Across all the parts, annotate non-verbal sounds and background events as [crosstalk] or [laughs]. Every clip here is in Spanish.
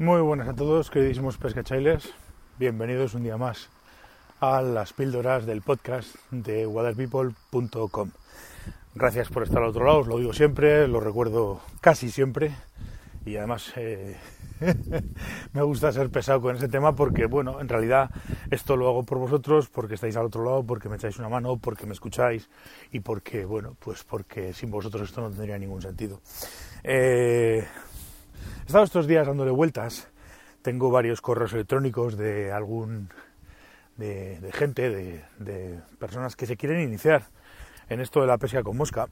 Muy buenas a todos, queridísimos pescachailes. Bienvenidos un día más a las píldoras del podcast de waterpeople.com. Gracias por estar al otro lado, os lo digo siempre, lo recuerdo casi siempre y además eh, [laughs] me gusta ser pesado con ese tema porque, bueno, en realidad esto lo hago por vosotros, porque estáis al otro lado, porque me echáis una mano, porque me escucháis y porque, bueno, pues porque sin vosotros esto no tendría ningún sentido. Eh, he estado estos días dándole vueltas, tengo varios correos electrónicos de algún, de, gente, de, personas que se quieren iniciar en esto de la pesca con mosca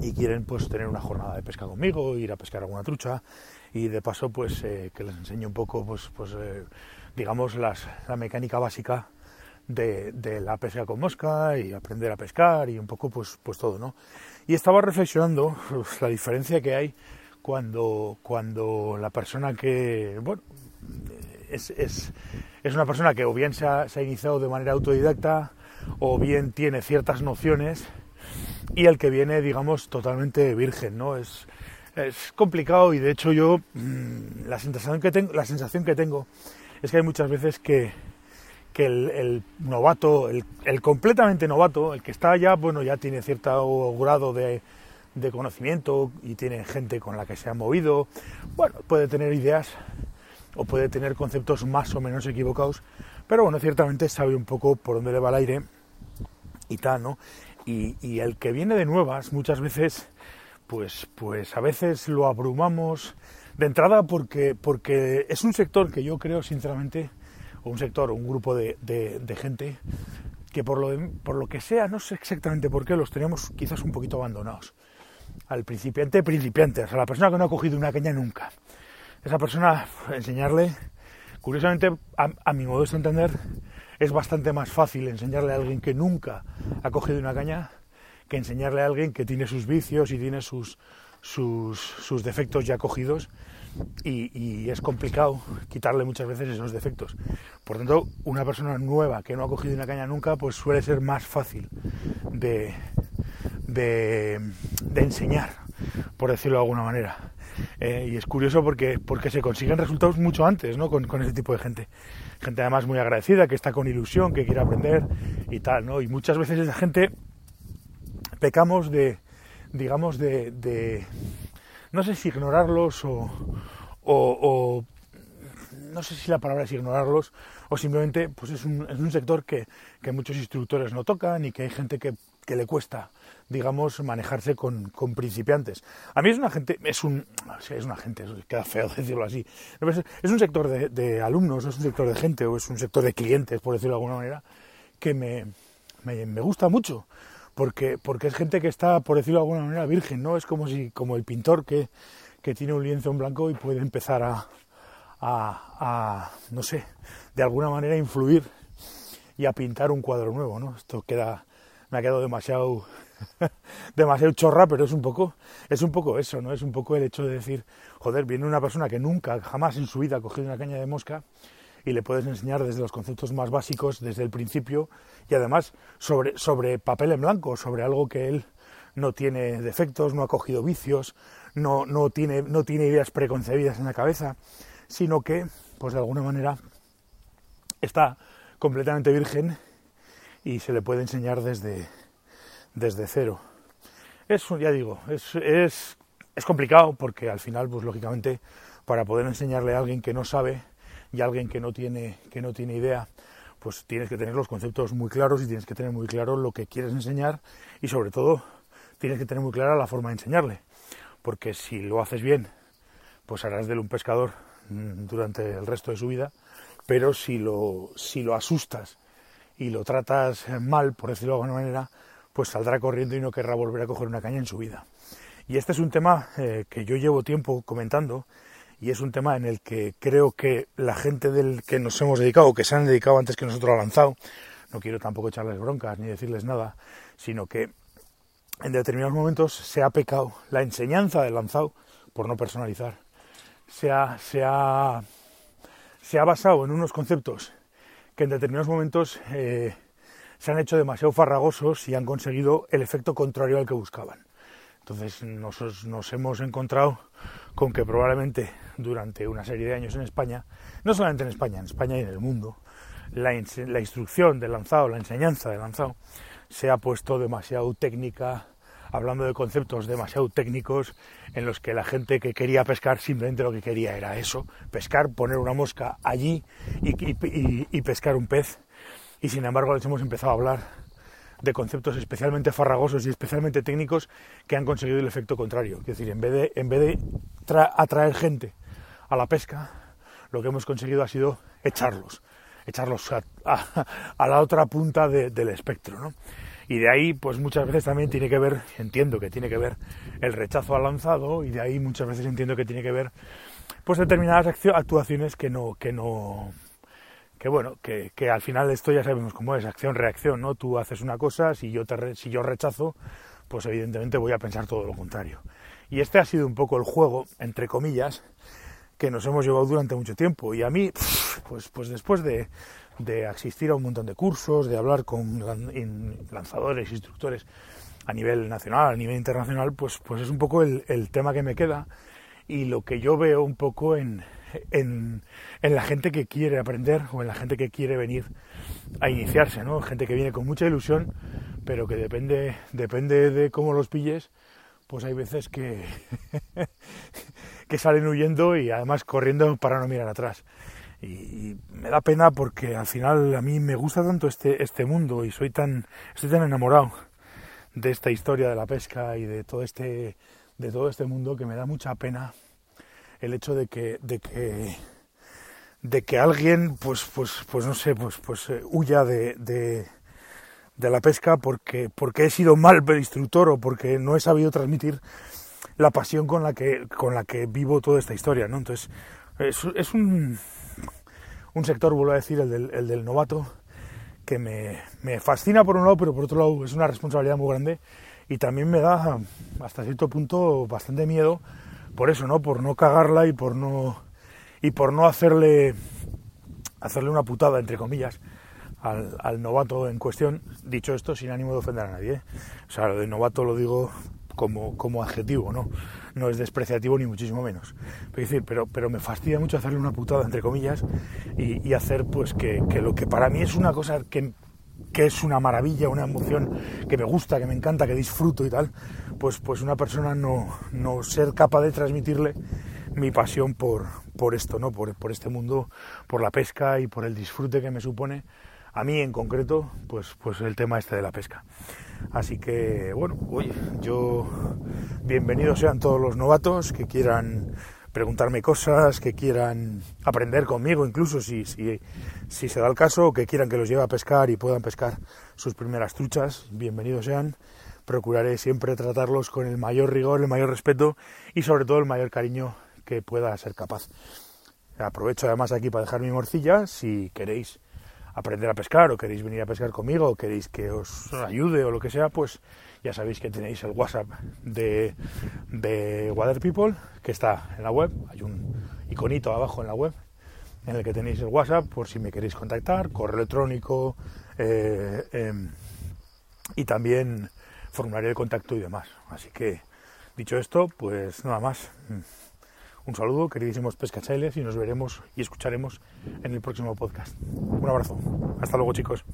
y quieren pues tener una jornada de pesca conmigo, ir a pescar alguna trucha y de paso pues eh, que les enseñe un poco pues, pues eh, digamos la mecánica básica de, la pesca con mosca y aprender a pescar y un poco pues pues todo no y estaba reflexionando la diferencia que hay cuando cuando la persona que bueno es, es, es una persona que o bien se ha, iniciado de manera autodidacta o bien tiene ciertas nociones y el que viene, digamos, totalmente virgen, ¿no? Es, es complicado y de hecho yo mmm, la sensación que tengo, la sensación que tengo es que hay muchas veces que, que el, el, novato, el, el, completamente novato, el que está ya, bueno, ya tiene cierto grado de, de conocimiento y tiene gente con la que se ha movido, bueno, puede tener ideas o puede tener conceptos más o menos equivocados, pero bueno, ciertamente sabe un poco por dónde le va el aire y tal, ¿no? Y, y, el que viene de nuevas muchas veces, pues, pues a veces lo abrumamos de entrada porque, porque es un sector que yo creo sinceramente, o un sector, un grupo de, de, de gente que por lo, de, por lo que sea, no sé exactamente por qué, los tenemos quizás un poquito abandonados. Al principiante, principiante, o sea, la persona que no ha cogido una caña nunca. Esa persona, enseñarle, curiosamente, a, a mi modo de entender, es bastante más fácil enseñarle a alguien que nunca ha cogido una caña que enseñarle a alguien que tiene sus vicios y tiene sus, sus, sus defectos ya cogidos y, y, es complicado quitarle muchas veces esos defectos. Por tanto, una persona nueva que no ha cogido una caña nunca, pues suele ser más fácil de, de, enseñar, por decirlo de alguna manera. Eh, y es curioso porque, porque se consiguen resultados mucho antes ¿no? con, ese tipo de gente gente además muy agradecida, que está con ilusión, que quiere aprender y tal, ¿no? Y muchas veces esa gente pecamos de, digamos, de, no sé si ignorarlos o, o, o, no sé si la palabra es ignorarlos o simplemente pues es un, es un sector que, que, muchos instructores no tocan y que hay gente que, que le cuesta digamos manejarse con, con, principiantes a mí es una gente es un es una gente queda feo [laughs] decirlo así es un sector de, alumnos es un sector de gente o es un sector de clientes por decirlo de alguna manera que me, me, me gusta mucho porque, porque es gente que está, por decirlo de alguna manera, virgen, ¿no? Es como si, como el pintor que, que tiene un lienzo en blanco y puede empezar a, a, a, no sé, de alguna manera influir y a pintar un cuadro nuevo, ¿no? Esto queda, me ha quedado demasiado, [laughs] demasiado chorra, pero es un poco, es un poco eso, ¿no? Es un poco el hecho de decir, joder, viene una persona que nunca, jamás en su vida ha cogido una caña de mosca y le puedes enseñar desde los conceptos más básicos, desde el principio, y además sobre, sobre papel en blanco, sobre algo que él no tiene defectos, no ha cogido vicios, no, no, tiene, no tiene ideas preconcebidas en la cabeza, sino que, pues de alguna manera, está completamente virgen y se le puede enseñar desde, desde cero. Eso, ya digo, es, es, es complicado porque al final, pues lógicamente, para poder enseñarle a alguien que no sabe, y alguien que no tiene, que no tiene idea, pues tienes que tener los conceptos muy claros y tienes que tener muy claro lo que quieres enseñar y sobre todo tienes que tener muy clara la forma de enseñarle. Porque si lo haces bien, pues harás de él un pescador mm, durante el resto de su vida, pero si lo, si lo asustas y lo tratas mal, por decirlo de alguna manera, pues saldrá corriendo y no querrá volver a coger una caña en su vida. Y este es un tema eh, que yo llevo tiempo comentando y es un tema en el que creo que la gente del que nos hemos dedicado, o que se han dedicado antes que nosotros al lanzado, no quiero tampoco echarles broncas ni decirles nada, sino que en determinados momentos se ha pecado la enseñanza del lanzado por no personalizar. Se ha, se ha, se ha basado en unos conceptos que en determinados momentos eh, se han hecho demasiado farragosos y han conseguido el efecto contrario al que buscaban. Entonces nos, nos hemos encontrado con que probablemente durante una serie de años en España, no solamente en España, en España y en el mundo, la, la instrucción del lanzado, la enseñanza del lanzado, se ha puesto demasiado técnica, hablando de conceptos demasiado técnicos en los que la gente que quería pescar simplemente lo que quería era eso, pescar, poner una mosca allí y, pescar un pez. Y sin embargo les hemos empezado a hablar de conceptos especialmente farragosos y especialmente técnicos que han conseguido el efecto contrario. Es decir, en vez de, en vez de atraer gente a la pesca, lo que hemos conseguido ha sido echarlos, echarlos a, la otra punta del espectro. ¿no? Y de ahí, pues muchas veces también tiene que ver, entiendo que tiene que ver el rechazo al lanzado, y de ahí muchas veces entiendo que tiene que ver pues determinadas actuaciones que no, que no, que bueno, que, que, al final esto ya sabemos cómo es, acción-reacción, ¿no? Tú haces una cosa, si yo, te, si yo rechazo, pues evidentemente voy a pensar todo lo contrario. Y este ha sido un poco el juego, entre comillas, que nos hemos llevado durante mucho tiempo. Y a mí, pues, pues después de, de asistir a un montón de cursos, de hablar con lanzadores, instructores a nivel nacional, a nivel internacional, pues, pues es un poco el, tema que me queda y lo que yo veo un poco en, en, la gente que quiere aprender o en la gente que quiere venir a iniciarse, ¿no? Gente que viene con mucha ilusión, pero que depende, depende de cómo los pilles, pues hay veces que, [laughs] que salen huyendo y además corriendo para no mirar atrás y, me da pena porque al final a mí me gusta tanto este, este mundo y soy tan, estoy tan enamorado de esta historia de la pesca y de todo este, de todo este mundo que me da mucha pena el hecho de que, de que, de que alguien, pues, pues, pues no sé, pues, pues eh, huya de, de, de la pesca porque, porque he sido mal instructor o porque no he sabido transmitir la pasión con la que, con la que vivo toda esta historia, ¿no? Entonces, es, es un, un sector, vuelvo a decir, el del, el novato, que me, me, fascina por un lado, pero por otro lado es una responsabilidad muy grande y también me da hasta cierto punto bastante miedo por eso, ¿no? Por no cagarla y por no y por no hacerle hacerle una putada entre comillas al, al novato en cuestión. Dicho esto, sin ánimo de ofender a nadie. ¿eh? O sea, lo de novato lo digo como, como adjetivo, ¿no? No es despreciativo ni muchísimo menos. Pero, decir, pero, pero me fastidia mucho hacerle una putada, entre comillas, y, hacer pues que, que, lo que para mí es una cosa que, que es una maravilla, una emoción que me gusta, que me encanta, que disfruto y tal, pues, pues una persona no, no ser capaz de transmitirle mi pasión por, por esto, ¿no? Por, por este mundo, por la pesca y por el disfrute que me supone a mí en concreto, pues, pues el tema este de la pesca. Así que, bueno, oye, yo bienvenidos sean todos los novatos que quieran preguntarme cosas, que quieran aprender conmigo, incluso si, si, si se da el caso, que quieran que los lleve a pescar y puedan pescar sus primeras truchas, bienvenidos sean. Procuraré siempre tratarlos con el mayor rigor, el mayor respeto y sobre todo el mayor cariño que pueda ser capaz. Aprovecho además aquí para dejar mi morcilla, si queréis aprender a pescar o queréis venir a pescar conmigo o queréis que os ayude o lo que sea, pues ya sabéis que tenéis el WhatsApp de, de Water People, que está en la web. Hay un iconito abajo en la web en el que tenéis el WhatsApp por si me queréis contactar, correo electrónico eh, em, y también formulario de contacto y demás. Así que, dicho esto, pues nada más. Un saludo, queridísimos pescachailes, y nos veremos y escucharemos en el próximo podcast. Un abrazo. Hasta luego, chicos.